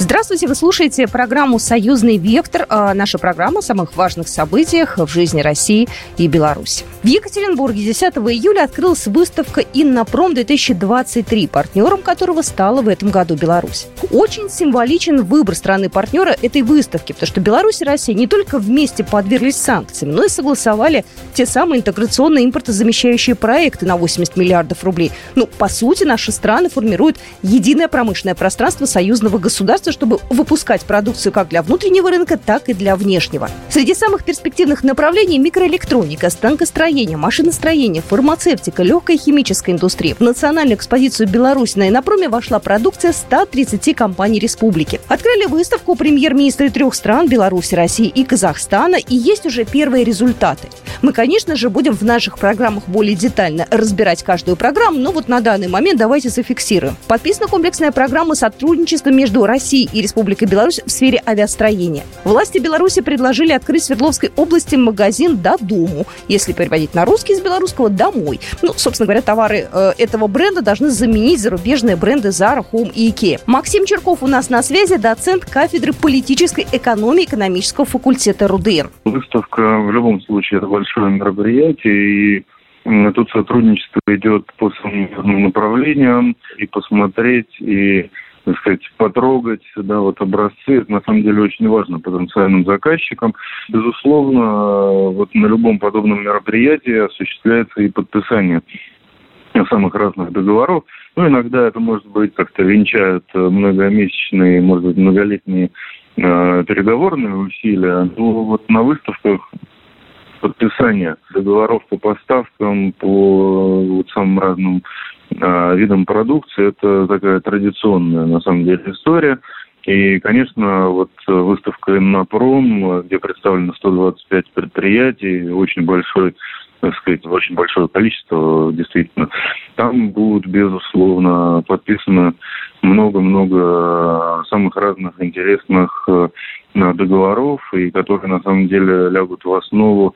Здравствуйте, вы слушаете программу «Союзный вектор». А, наша программа о самых важных событиях в жизни России и Беларуси. В Екатеринбурге 10 июля открылась выставка «Иннопром-2023», партнером которого стала в этом году Беларусь. Очень символичен выбор страны-партнера этой выставки, потому что Беларусь и Россия не только вместе подверглись санкциям, но и согласовали те самые интеграционные импортозамещающие проекты на 80 миллиардов рублей. Ну, по сути, наши страны формируют единое промышленное пространство союзного государства, чтобы выпускать продукцию как для внутреннего рынка, так и для внешнего. Среди самых перспективных направлений микроэлектроника, станкостроение, машиностроение, фармацевтика, легкая химическая индустрия. В национальную экспозицию Беларуси на Инопроме вошла продукция 130 компаний республики. Открыли выставку премьер-министры трех стран – Беларуси, России и Казахстана, и есть уже первые результаты. Мы, конечно же, будем в наших программах более детально разбирать каждую программу, но вот на данный момент давайте зафиксируем. Подписана комплексная программа сотрудничества между Россией и Республика Беларусь в сфере авиастроения. Власти Беларуси предложили открыть в Свердловской области магазин «До дому», если переводить на русский из белорусского «домой». Ну, собственно говоря, товары э, этого бренда должны заменить зарубежные бренды Zara, Home и IKEA. Максим Черков у нас на связи, доцент кафедры политической экономии экономического факультета РУДН. Выставка в любом случае это большое мероприятие, и Тут сотрудничество идет по самым направлениям, и посмотреть, и так сказать, потрогать, да, вот образцы, это на самом деле очень важно потенциальным заказчикам. Безусловно, вот на любом подобном мероприятии осуществляется и подписание самых разных договоров. Ну, иногда это может быть как-то венчают многомесячные, может быть, многолетние э, переговорные усилия. Ну, вот на выставках подписание договоров по поставкам, по вот самым разным э, видам продукции, это такая традиционная, на самом деле, история. И, конечно, вот выставка «Иннопром», где представлено 125 предприятий, очень большой так сказать, очень большое количество, действительно. Там будут, безусловно, подписано много-много самых разных интересных э, договоров, и которые на самом деле лягут в основу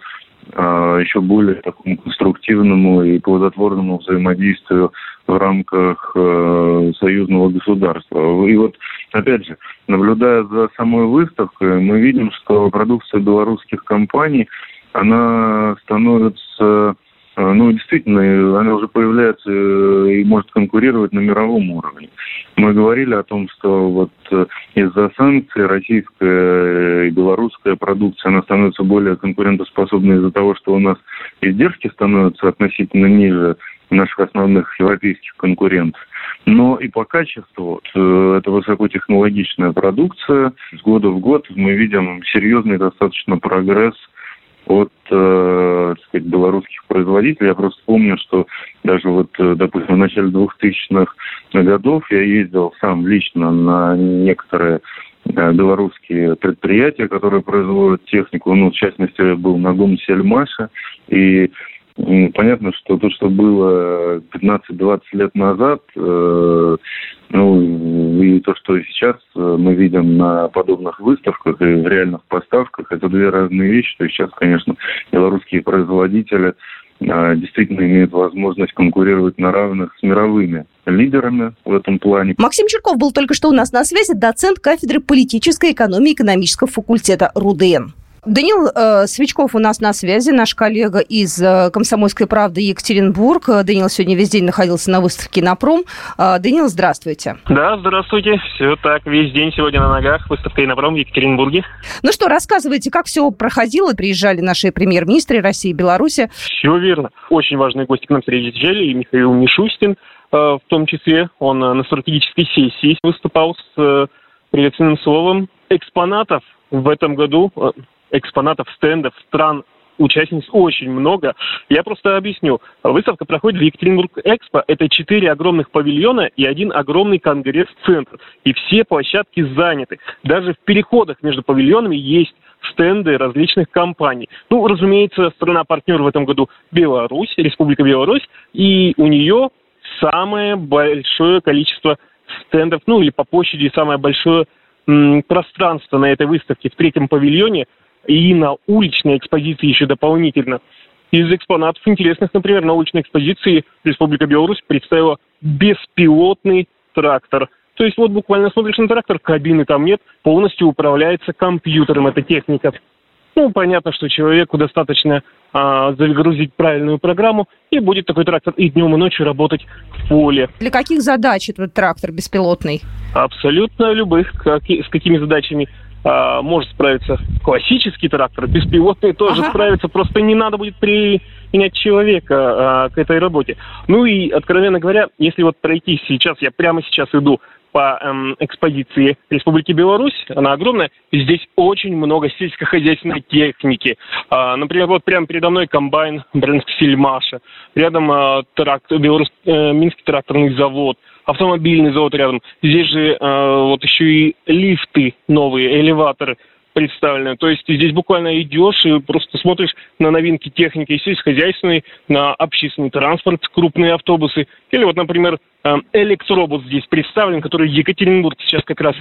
а, еще более такому конструктивному и плодотворному взаимодействию в рамках э, союзного государства. И вот, опять же, наблюдая за самой выставкой, мы видим, что продукция белорусских компаний, она становится а, ну, действительно, она уже появляется э, и может конкурировать на мировом уровне. Мы говорили о том, что вот э, из-за санкций российская и белорусская продукция, она становится более конкурентоспособной из-за того, что у нас издержки становятся относительно ниже наших основных европейских конкурентов. Но и по качеству э, это высокотехнологичная продукция. С года в год мы видим серьезный достаточно прогресс – от, э, так сказать, белорусских производителей. Я просто помню, что даже вот, э, допустим, в начале 2000-х годов я ездил сам лично на некоторые э, белорусские предприятия, которые производят технику. Ну, в частности, был на ГУМ Сельмаша. И Понятно, что то, что было 15-20 лет назад, э, ну, и то, что сейчас э, мы видим на подобных выставках и в реальных поставках, это две разные вещи. То есть сейчас, конечно, белорусские производители э, действительно имеют возможность конкурировать на равных с мировыми лидерами в этом плане. Максим Черков был только что у нас на связи, доцент кафедры политической экономии экономического факультета РУДН. Данил э, Свечков у нас на связи, наш коллега из э, «Комсомольской правды» Екатеринбург. Данил сегодня весь день находился на выставке на пром. Э, Данил, здравствуйте. Да, здравствуйте. Все так, весь день сегодня на ногах. Выставка на пром в Екатеринбурге. Ну что, рассказывайте, как все проходило? Приезжали наши премьер-министры России и Беларуси. Все верно. Очень важные гости к нам приезжали. И Михаил Мишустин, э, в том числе. Он э, на стратегической сессии выступал с э, приветственным словом. Экспонатов в этом году э, экспонатов, стендов, стран участниц очень много. Я просто объясню. Выставка проходит в Екатеринбург Экспо. Это четыре огромных павильона и один огромный конгресс-центр. И все площадки заняты. Даже в переходах между павильонами есть стенды различных компаний. Ну, разумеется, страна-партнер в этом году Беларусь, Республика Беларусь, и у нее самое большое количество стендов, ну или по площади самое большое м, пространство на этой выставке в третьем павильоне – и на уличной экспозиции еще дополнительно из экспонатов интересных, например, на уличной экспозиции Республика Беларусь представила беспилотный трактор. То есть вот буквально смотришь на трактор, кабины там нет, полностью управляется компьютером эта техника. Ну, понятно, что человеку достаточно а, загрузить правильную программу, и будет такой трактор и днем, и ночью работать в поле. Для каких задач этот трактор беспилотный? Абсолютно любых. Как, с какими задачами а, может справиться классический трактор, беспилотный тоже ага. справится, просто не надо будет принять человека а, к этой работе. Ну и, откровенно говоря, если вот пройти сейчас, я прямо сейчас иду по эм, экспозиции Республики Беларусь, она огромная, и здесь очень много сельскохозяйственной техники. А, например, вот прямо передо мной комбайн бренд Сильмаша, рядом а, тракт, Белорус, э, Минский тракторный завод, автомобильный завод рядом. Здесь же э, вот еще и лифты новые, элеваторы представлены. То есть здесь буквально идешь и просто смотришь на новинки техники сельскохозяйственной, на общественный транспорт, крупные автобусы. Или вот, например, эм, электробус здесь представлен, который Екатеринбург сейчас как раз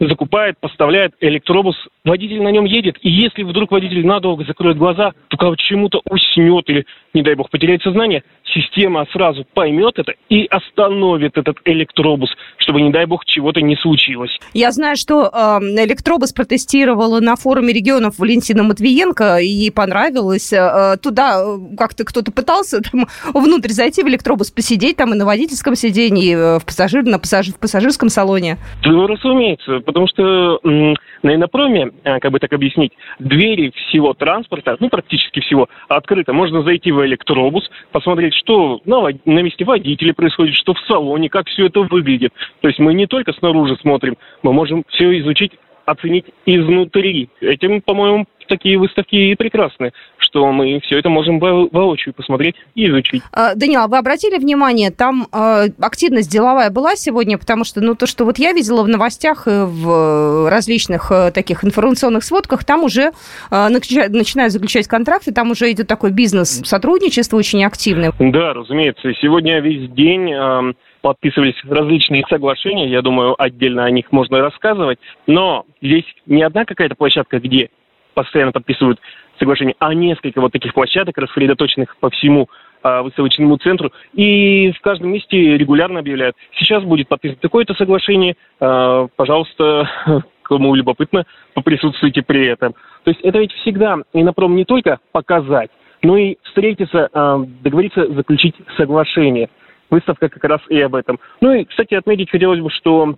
закупает, поставляет электробус, водитель на нем едет, и если вдруг водитель надолго закроет глаза, то чему-то уснет или, не дай бог, потеряет сознание, система сразу поймет это и остановит этот электробус, чтобы, не дай бог, чего-то не случилось. Я знаю, что э, электробус протестировала на форуме регионов Валентина Матвиенко, и понравилось. Э, туда э, как-то кто-то пытался там, внутрь зайти в электробус, посидеть там и на водительском сиденье, и э, в, пассажир, на пассажир, в пассажирском салоне. Ну, разумеется, потому что на инопроме, э, как бы так объяснить, двери всего транспорта, ну, практически всего, открыты. Можно зайти в электробус, посмотреть, что на, на месте водителя происходит, что в салоне, как все это выглядит. То есть мы не только снаружи смотрим, мы можем все изучить оценить изнутри. Этим, по-моему, такие выставки и прекрасны, что мы все это можем во воочию посмотреть и изучить. А, Данила, а вы обратили внимание, там э, активность деловая была сегодня, потому что, ну, то, что вот я видела в новостях и в различных э, таких информационных сводках, там уже э, начинают заключать контракты, там уже идет такой бизнес сотрудничество очень активное. Да, разумеется. Сегодня весь день э, подписывались различные соглашения, я думаю, отдельно о них можно рассказывать, но здесь не одна какая-то площадка, где постоянно подписывают соглашения, а несколько вот таких площадок, рассредоточенных по всему а, выставочному центру, и в каждом месте регулярно объявляют, сейчас будет подписано такое-то соглашение, а, пожалуйста, кому любопытно, поприсутствуйте при этом. То есть это ведь всегда Инопром не только показать, но и встретиться, а, договориться заключить соглашение – выставка как раз и об этом. Ну и, кстати, отметить хотелось бы, что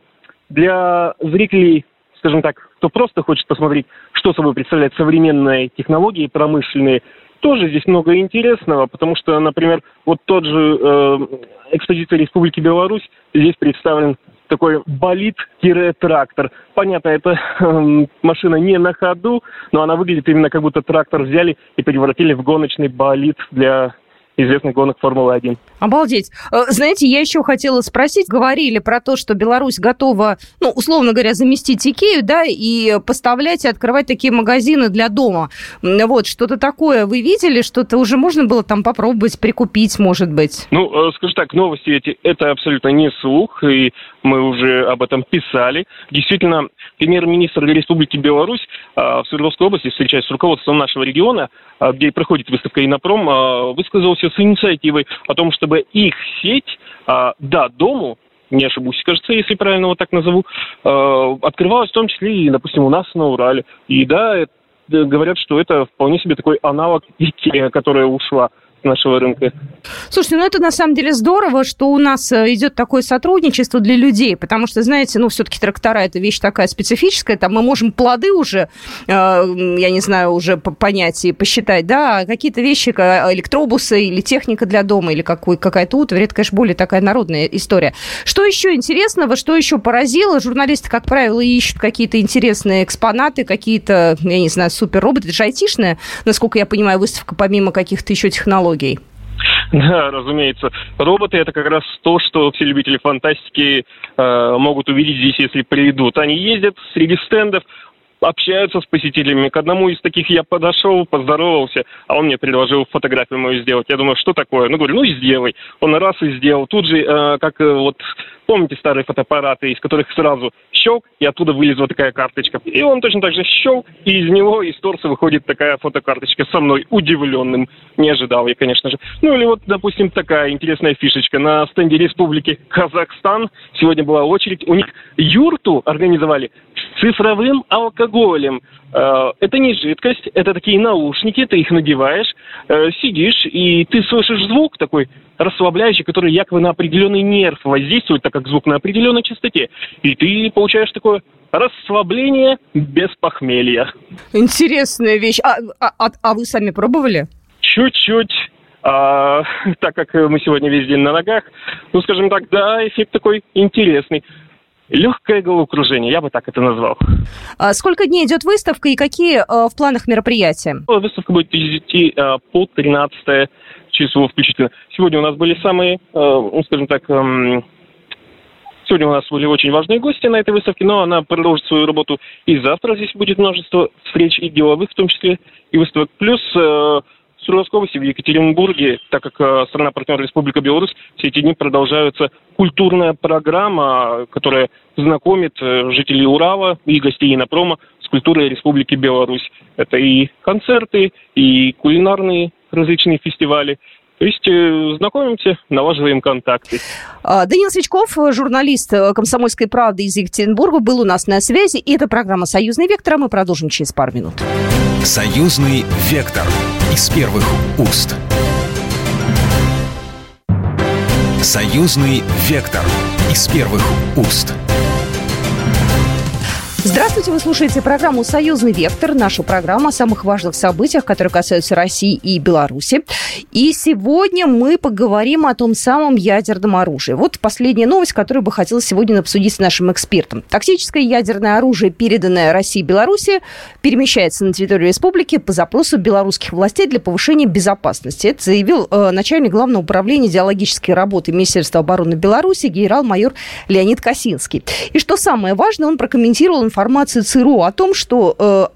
для зрителей, скажем так, кто просто хочет посмотреть, что собой представляют современные технологии промышленные, тоже здесь много интересного, потому что, например, вот тот же э, экспозиция Республики Беларусь, здесь представлен такой болид-трактор. Понятно, это э, машина не на ходу, но она выглядит именно как будто трактор взяли и превратили в гоночный болид для известных гонок Формулы-1. Обалдеть. Э, знаете, я еще хотела спросить, говорили про то, что Беларусь готова, ну, условно говоря, заместить Икею, да, и поставлять и открывать такие магазины для дома. Вот, что-то такое вы видели, что-то уже можно было там попробовать, прикупить, может быть? Ну, э, скажу так, новости эти, это абсолютно не слух, и мы уже об этом писали. Действительно, премьер-министр Республики Беларусь э, в Свердловской области, встречаясь с руководством нашего региона, где проходит выставка «Инопром», высказался с инициативой о том, чтобы их сеть а, до дому не ошибусь, кажется, если правильно вот так назову, э, открывалась в том числе и, допустим, у нас на Урале. И да, это, говорят, что это вполне себе такой аналог Икея, которая ушла нашего рынка. Слушайте, ну это на самом деле здорово, что у нас э, идет такое сотрудничество для людей, потому что, знаете, ну все-таки трактора это вещь такая специфическая, там мы можем плоды уже, э, я не знаю, уже понять и посчитать, да, а какие-то вещи, электробусы или техника для дома, или какой, какая-то утварь, это, конечно, более такая народная история. Что еще интересного, что еще поразило? Журналисты, как правило, ищут какие-то интересные экспонаты, какие-то, я не знаю, супер-роботы, это же айтишная, насколько я понимаю, выставка помимо каких-то еще технологий технологий. Да, разумеется. Роботы это как раз то, что все любители фантастики э, могут увидеть здесь, если придут. Они ездят среди стендов, общаются с посетителями. К одному из таких я подошел, поздоровался, а он мне предложил фотографию мою сделать. Я думаю, что такое? Ну, говорю, ну, сделай. Он раз и сделал. Тут же, э, как э, вот Помните старые фотоаппараты, из которых сразу щелк, и оттуда вылезла такая карточка. И он точно так же щелк, и из него, из торса выходит такая фотокарточка со мной, удивленным. Не ожидал я, конечно же. Ну или вот, допустим, такая интересная фишечка. На стенде Республики Казахстан сегодня была очередь. У них юрту организовали цифровым алкоголем. Э, это не жидкость, это такие наушники, ты их надеваешь, э, сидишь, и ты слышишь звук такой расслабляющий, который якобы на определенный нерв воздействует, так как звук на определенной частоте. И ты получаешь такое расслабление без похмелья. Интересная вещь. А, а, а, а вы сами пробовали? Чуть-чуть. А, так как мы сегодня весь день на ногах, ну, скажем так, да, эффект такой интересный. Легкое головокружение, я бы так это назвал. А сколько дней идет выставка и какие а, в планах мероприятия? Выставка будет идти а, по 13 число включительно. Сегодня у нас были самые, э, ну, скажем так, э, Сегодня у нас были очень важные гости на этой выставке, но она продолжит свою работу и завтра. Здесь будет множество встреч и деловых, в том числе и выставок. Плюс Свердловской области, в Екатеринбурге, так как э, страна-партнер Республика Беларусь, все эти дни продолжаются культурная программа, которая знакомит э, жителей Урала и гостей Инопрома с культурой Республики Беларусь. Это и концерты, и кулинарные различные фестивали. То есть э, знакомимся, налаживаем контакты. А, Данил Свечков, журналист «Комсомольской правды» из Екатеринбурга, был у нас на связи. И это программа «Союзный вектор», а мы продолжим через пару минут. «Союзный вектор» из первых уст. «Союзный вектор» из первых уст. Здравствуйте, вы слушаете программу «Союзный вектор», нашу программу о самых важных событиях, которые касаются России и Беларуси. И сегодня мы поговорим о том самом ядерном оружии. Вот последняя новость, которую бы хотелось сегодня обсудить с нашим экспертом. Токсическое ядерное оружие, переданное России и Беларуси, перемещается на территорию республики по запросу белорусских властей для повышения безопасности. Это заявил э, начальник Главного управления идеологической работы Министерства обороны Беларуси генерал-майор Леонид Косинский. И что самое важное, он прокомментировал информацию информацию ЦРУ о том, что э,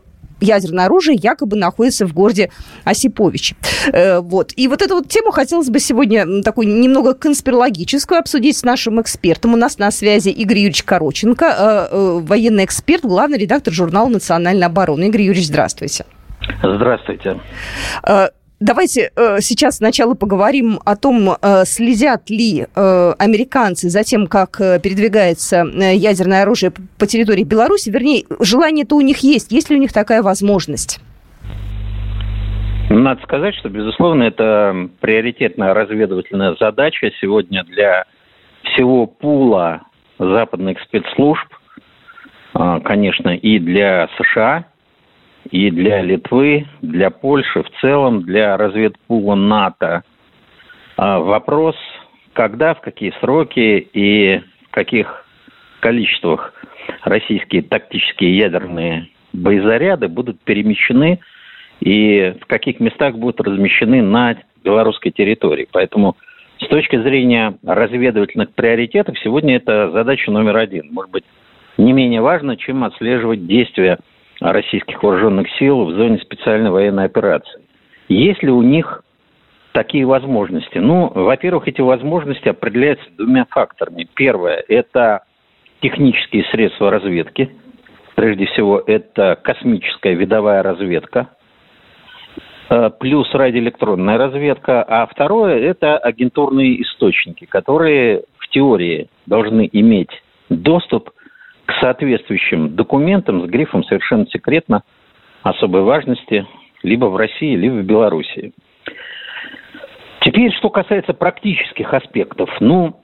ядерное оружие якобы находится в городе Осипович. Э, вот. И вот эту вот тему хотелось бы сегодня такую немного конспирологическую обсудить с нашим экспертом. У нас на связи Игорь Юрьевич Короченко, э, военный эксперт, главный редактор журнала «Национальная оборона». Игорь Юрьевич, здравствуйте. Здравствуйте. Давайте э, сейчас сначала поговорим о том, э, следят ли э, американцы за тем, как э, передвигается э, ядерное оружие по территории Беларуси. Вернее, желание-то у них есть. Есть ли у них такая возможность? Надо сказать, что, безусловно, это приоритетная разведывательная задача сегодня для всего пула западных спецслужб, а, конечно, и для США – и для Литвы, для Польши в целом, для разведпула НАТО. А вопрос, когда, в какие сроки и в каких количествах российские тактические ядерные боезаряды будут перемещены и в каких местах будут размещены на белорусской территории. Поэтому с точки зрения разведывательных приоритетов сегодня это задача номер один. Может быть, не менее важно, чем отслеживать действия российских вооруженных сил в зоне специальной военной операции. Есть ли у них такие возможности? Ну, во-первых, эти возможности определяются двумя факторами. Первое – это технические средства разведки. Прежде всего, это космическая видовая разведка, э, плюс радиоэлектронная разведка. А второе – это агентурные источники, которые в теории должны иметь доступ соответствующим документам с грифом «Совершенно секретно» особой важности либо в России, либо в Белоруссии. Теперь, что касается практических аспектов. Ну,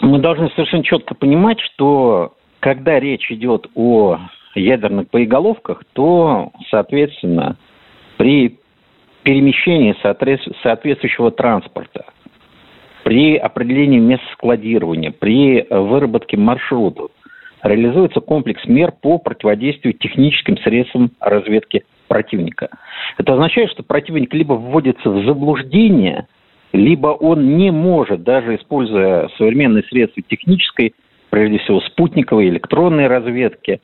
мы должны совершенно четко понимать, что когда речь идет о ядерных боеголовках, то, соответственно, при перемещении соответствующего транспорта, при определении мест складирования, при выработке маршрутов, реализуется комплекс мер по противодействию техническим средствам разведки противника. Это означает, что противник либо вводится в заблуждение, либо он не может, даже используя современные средства технической, прежде всего спутниковой, электронной разведки,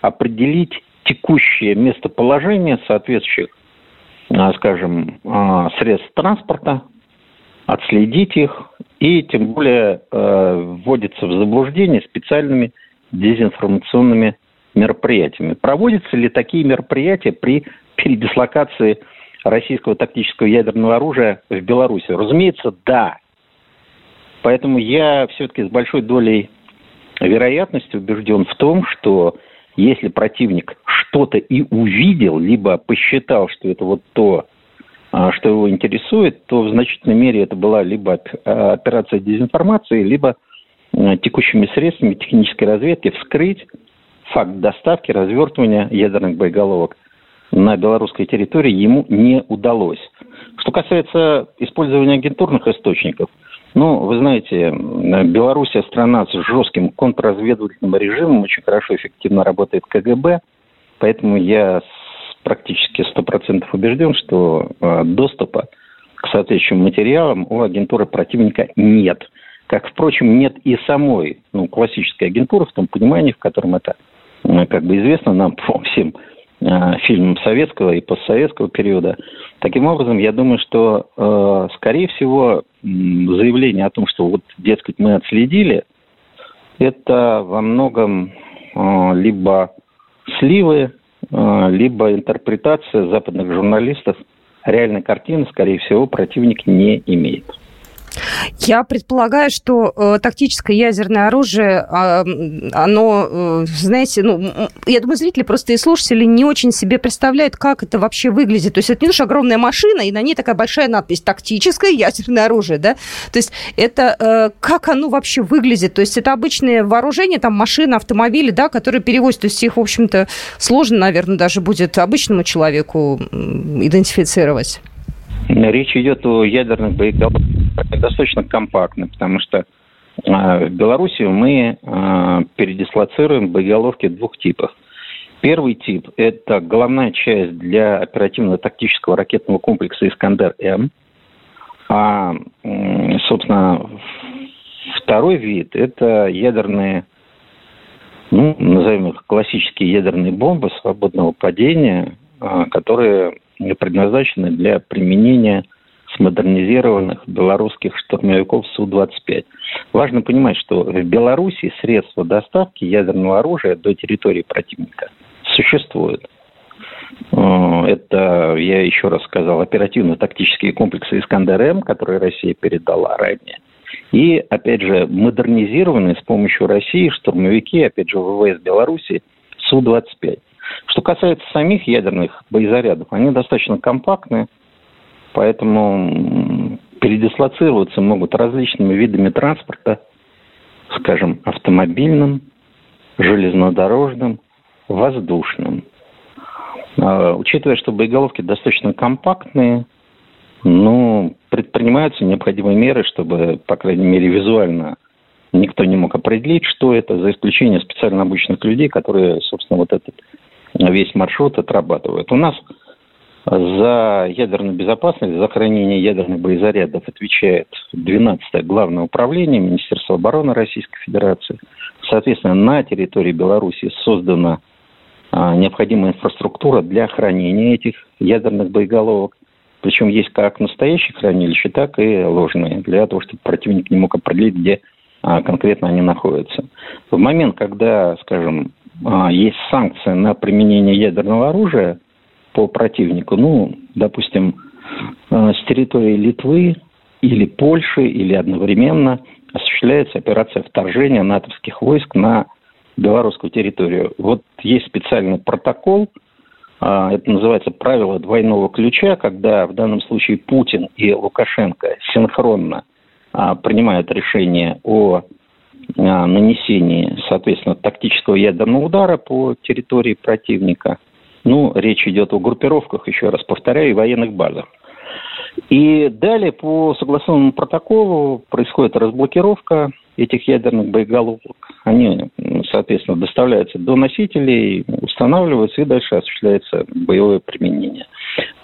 определить текущее местоположение соответствующих, а, скажем, а, средств транспорта, отследить их и тем более э, вводится в заблуждение специальными дезинформационными мероприятиями. Проводятся ли такие мероприятия при передислокации российского тактического ядерного оружия в Беларуси? Разумеется, да. Поэтому я все-таки с большой долей вероятности убежден в том, что если противник что-то и увидел, либо посчитал, что это вот то, а, что его интересует, то в значительной мере это была либо операция дезинформации, либо а, текущими средствами технической разведки вскрыть факт доставки, развертывания ядерных боеголовок на белорусской территории ему не удалось. Что касается использования агентурных источников, ну, вы знаете, Белоруссия страна с жестким контрразведывательным режимом, очень хорошо, эффективно работает КГБ, поэтому я практически сто процентов убежден, что э, доступа к соответствующим материалам у агентуры противника нет. Как, впрочем, нет и самой ну, классической агентуры в том понимании, в котором это как бы известно нам всем э, фильмам советского и постсоветского периода. Таким образом, я думаю, что, э, скорее всего, заявление о том, что вот, дескать, мы отследили, это во многом э, либо сливы, либо интерпретация западных журналистов реальной картины, скорее всего, противник не имеет. Я предполагаю, что э, тактическое ядерное оружие, э, оно, э, знаете, ну, я думаю, зрители просто и слушатели не очень себе представляют, как это вообще выглядит. То есть это не лишь огромная машина, и на ней такая большая надпись «тактическое ядерное оружие», да? То есть это э, как оно вообще выглядит? То есть это обычное вооружение, там машины, автомобили, да, которые перевозят. То есть их, в общем-то, сложно, наверное, даже будет обычному человеку идентифицировать. Речь идет о ядерных боеголовках достаточно компактно, потому что а, в Беларуси мы а, передислоцируем боеголовки двух типов. Первый тип – это головная часть для оперативно-тактического ракетного комплекса «Искандер-М». А, собственно, второй вид – это ядерные, ну, назовем их классические ядерные бомбы свободного падения, а, которые предназначены для применения смодернизированных белорусских штурмовиков Су-25. Важно понимать, что в Беларуси средства доставки ядерного оружия до территории противника существуют. Э, это, я еще раз сказал, оперативно-тактические комплексы «Искандер-М», которые Россия передала ранее. И, опять же, модернизированные с помощью России штурмовики, опять же, ВВС Беларуси Су-25. Что касается самих ядерных боезарядов, они достаточно компактные, поэтому передислоцироваться могут различными видами транспорта, скажем, автомобильным, железнодорожным, воздушным. А, учитывая, что боеголовки достаточно компактные, ну, предпринимаются необходимые меры, чтобы, по крайней мере, визуально никто не мог определить, что это, за исключением специально обученных людей, которые, собственно, вот этот весь маршрут отрабатывают. У нас за ядерную безопасность, за хранение ядерных боезарядов отвечает 12-е Главное управление Министерства обороны Российской Федерации. Соответственно, на территории Беларуси создана а, необходимая инфраструктура для хранения этих ядерных боеголовок. Причем есть как настоящие хранилища, так и ложные, для того, чтобы противник не мог определить, где а, конкретно они находятся. В момент, когда, скажем, есть санкция на применение ядерного оружия по противнику, ну, допустим, а, с территории Литвы или Польши, или одновременно осуществляется операция вторжения натовских войск на белорусскую территорию. Вот есть специальный протокол, а, это называется правило двойного ключа, когда в данном случае Путин и Лукашенко синхронно принимают решение о нанесении, соответственно, тактического ядерного удара по территории противника. Ну, речь идет о группировках, еще раз повторяю, и военных базах. И далее по согласованному протоколу происходит разблокировка этих ядерных боеголовок. Они, соответственно, доставляются до носителей, устанавливаются и дальше осуществляется боевое применение.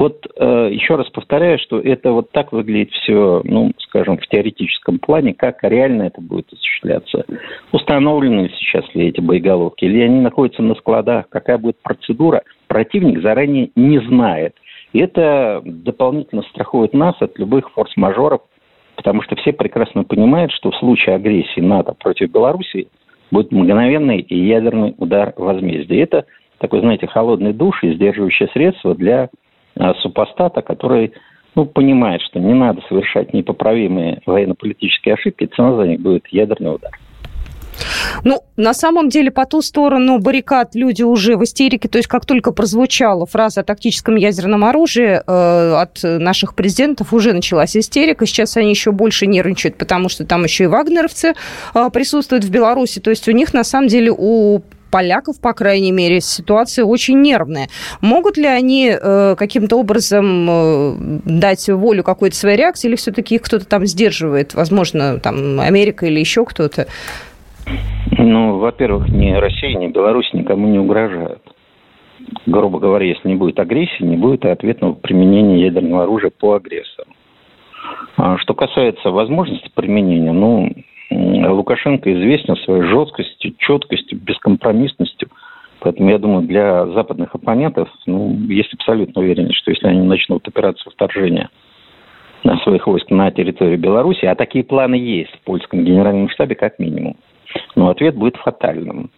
Вот э, еще раз повторяю, что это вот так выглядит все, ну, скажем, в теоретическом плане, как реально это будет осуществляться. Установлены сейчас ли эти боеголовки, или они находятся на складах, какая будет процедура, противник заранее не знает. И это дополнительно страхует нас от любых форс-мажоров, потому что все прекрасно понимают, что в случае агрессии НАТО против Беларуси будет мгновенный и ядерный удар возмездия. Это такой, знаете, холодный душ и сдерживающее средство для супостата, который ну, понимает, что не надо совершать непоправимые военно-политические ошибки, цена за них будет ядерный удар. Ну, на самом деле, по ту сторону баррикад люди уже в истерике. То есть, как только прозвучала фраза о тактическом ядерном оружии, э, от наших президентов уже началась истерика. Сейчас они еще больше нервничают, потому что там еще и вагнеровцы э, присутствуют в Беларуси. То есть, у них, на самом деле, у поляков, по крайней мере, ситуация очень нервная. Могут ли они э, каким-то образом э, дать волю какой-то своей реакции, или все-таки их кто-то там сдерживает, возможно, там Америка или еще кто-то? Ну, во-первых, ни Россия, ни Беларусь никому не угрожают. Грубо говоря, если не будет агрессии, не будет ответного применения ядерного оружия по агрессору. А что касается возможности применения, ну, Лукашенко известен своей жесткостью, четкостью, бескомпромиссностью. Поэтому я думаю, для западных оппонентов ну, есть абсолютно уверенность, что если они начнут операцию вторжения на своих войск на территорию Беларуси, а такие планы есть в польском генеральном штабе как минимум, но ответ будет фатальным.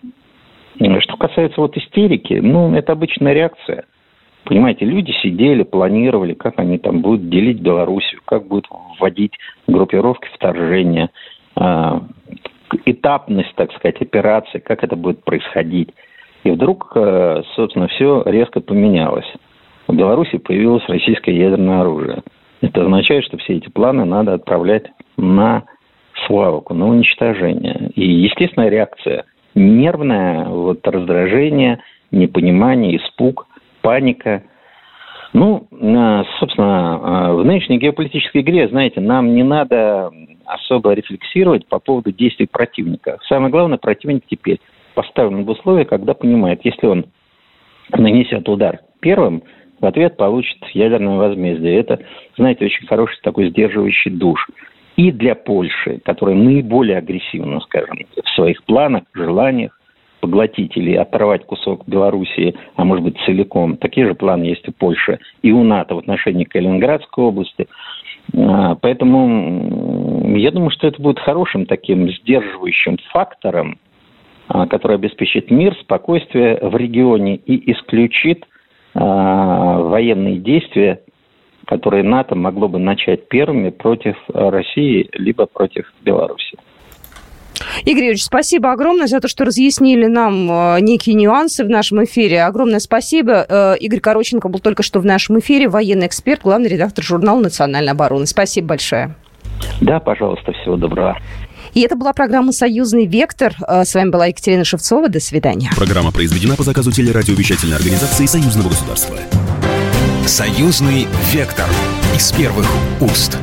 Что касается вот истерики, ну, это обычная реакция. Понимаете, люди сидели, планировали, как они там будут делить Белоруссию, как будут вводить группировки вторжения, этапность, так сказать, операции, как это будет происходить. И вдруг, э, собственно, все резко поменялось. В Беларуси появилось российское ядерное оружие. Это означает, что все эти планы надо отправлять на свалку, на уничтожение. И естественная реакция нервная, вот раздражение, непонимание, испуг, паника. Ну, а, собственно, а, в нынешней геополитической игре, знаете, нам не надо особо рефлексировать по поводу действий противника. Самое главное, противник теперь поставлен в условия, когда понимает, если он нанесет удар первым, в ответ получит ядерное возмездие. Это, знаете, очень хороший такой сдерживающий душ и для Польши, которая наиболее агрессивна, скажем, в своих планах, желаниях поглотить или оторвать кусок Белоруссии, а может быть целиком. Такие же планы есть у Польши и у НАТО в отношении Калининградской области. А, поэтому я думаю, что это будет хорошим таким сдерживающим фактором, а, который обеспечит мир, спокойствие в регионе и исключит а, военные действия которые НАТО могло бы начать первыми против России либо против Беларуси. Игорь Юрьевич, спасибо огромное за то, что разъяснили нам э, некие нюансы в нашем эфире. Огромное спасибо. Э, Игорь Короченко был только что в нашем эфире, военный эксперт, главный редактор журнала «Национальная оборона». Спасибо большое. Да, пожалуйста, всего доброго. И это была программа «Союзный вектор». С вами была Екатерина Шевцова. До свидания. Программа произведена по заказу телерадиовещательной организации Союзного государства. Союзный вектор из первых уст.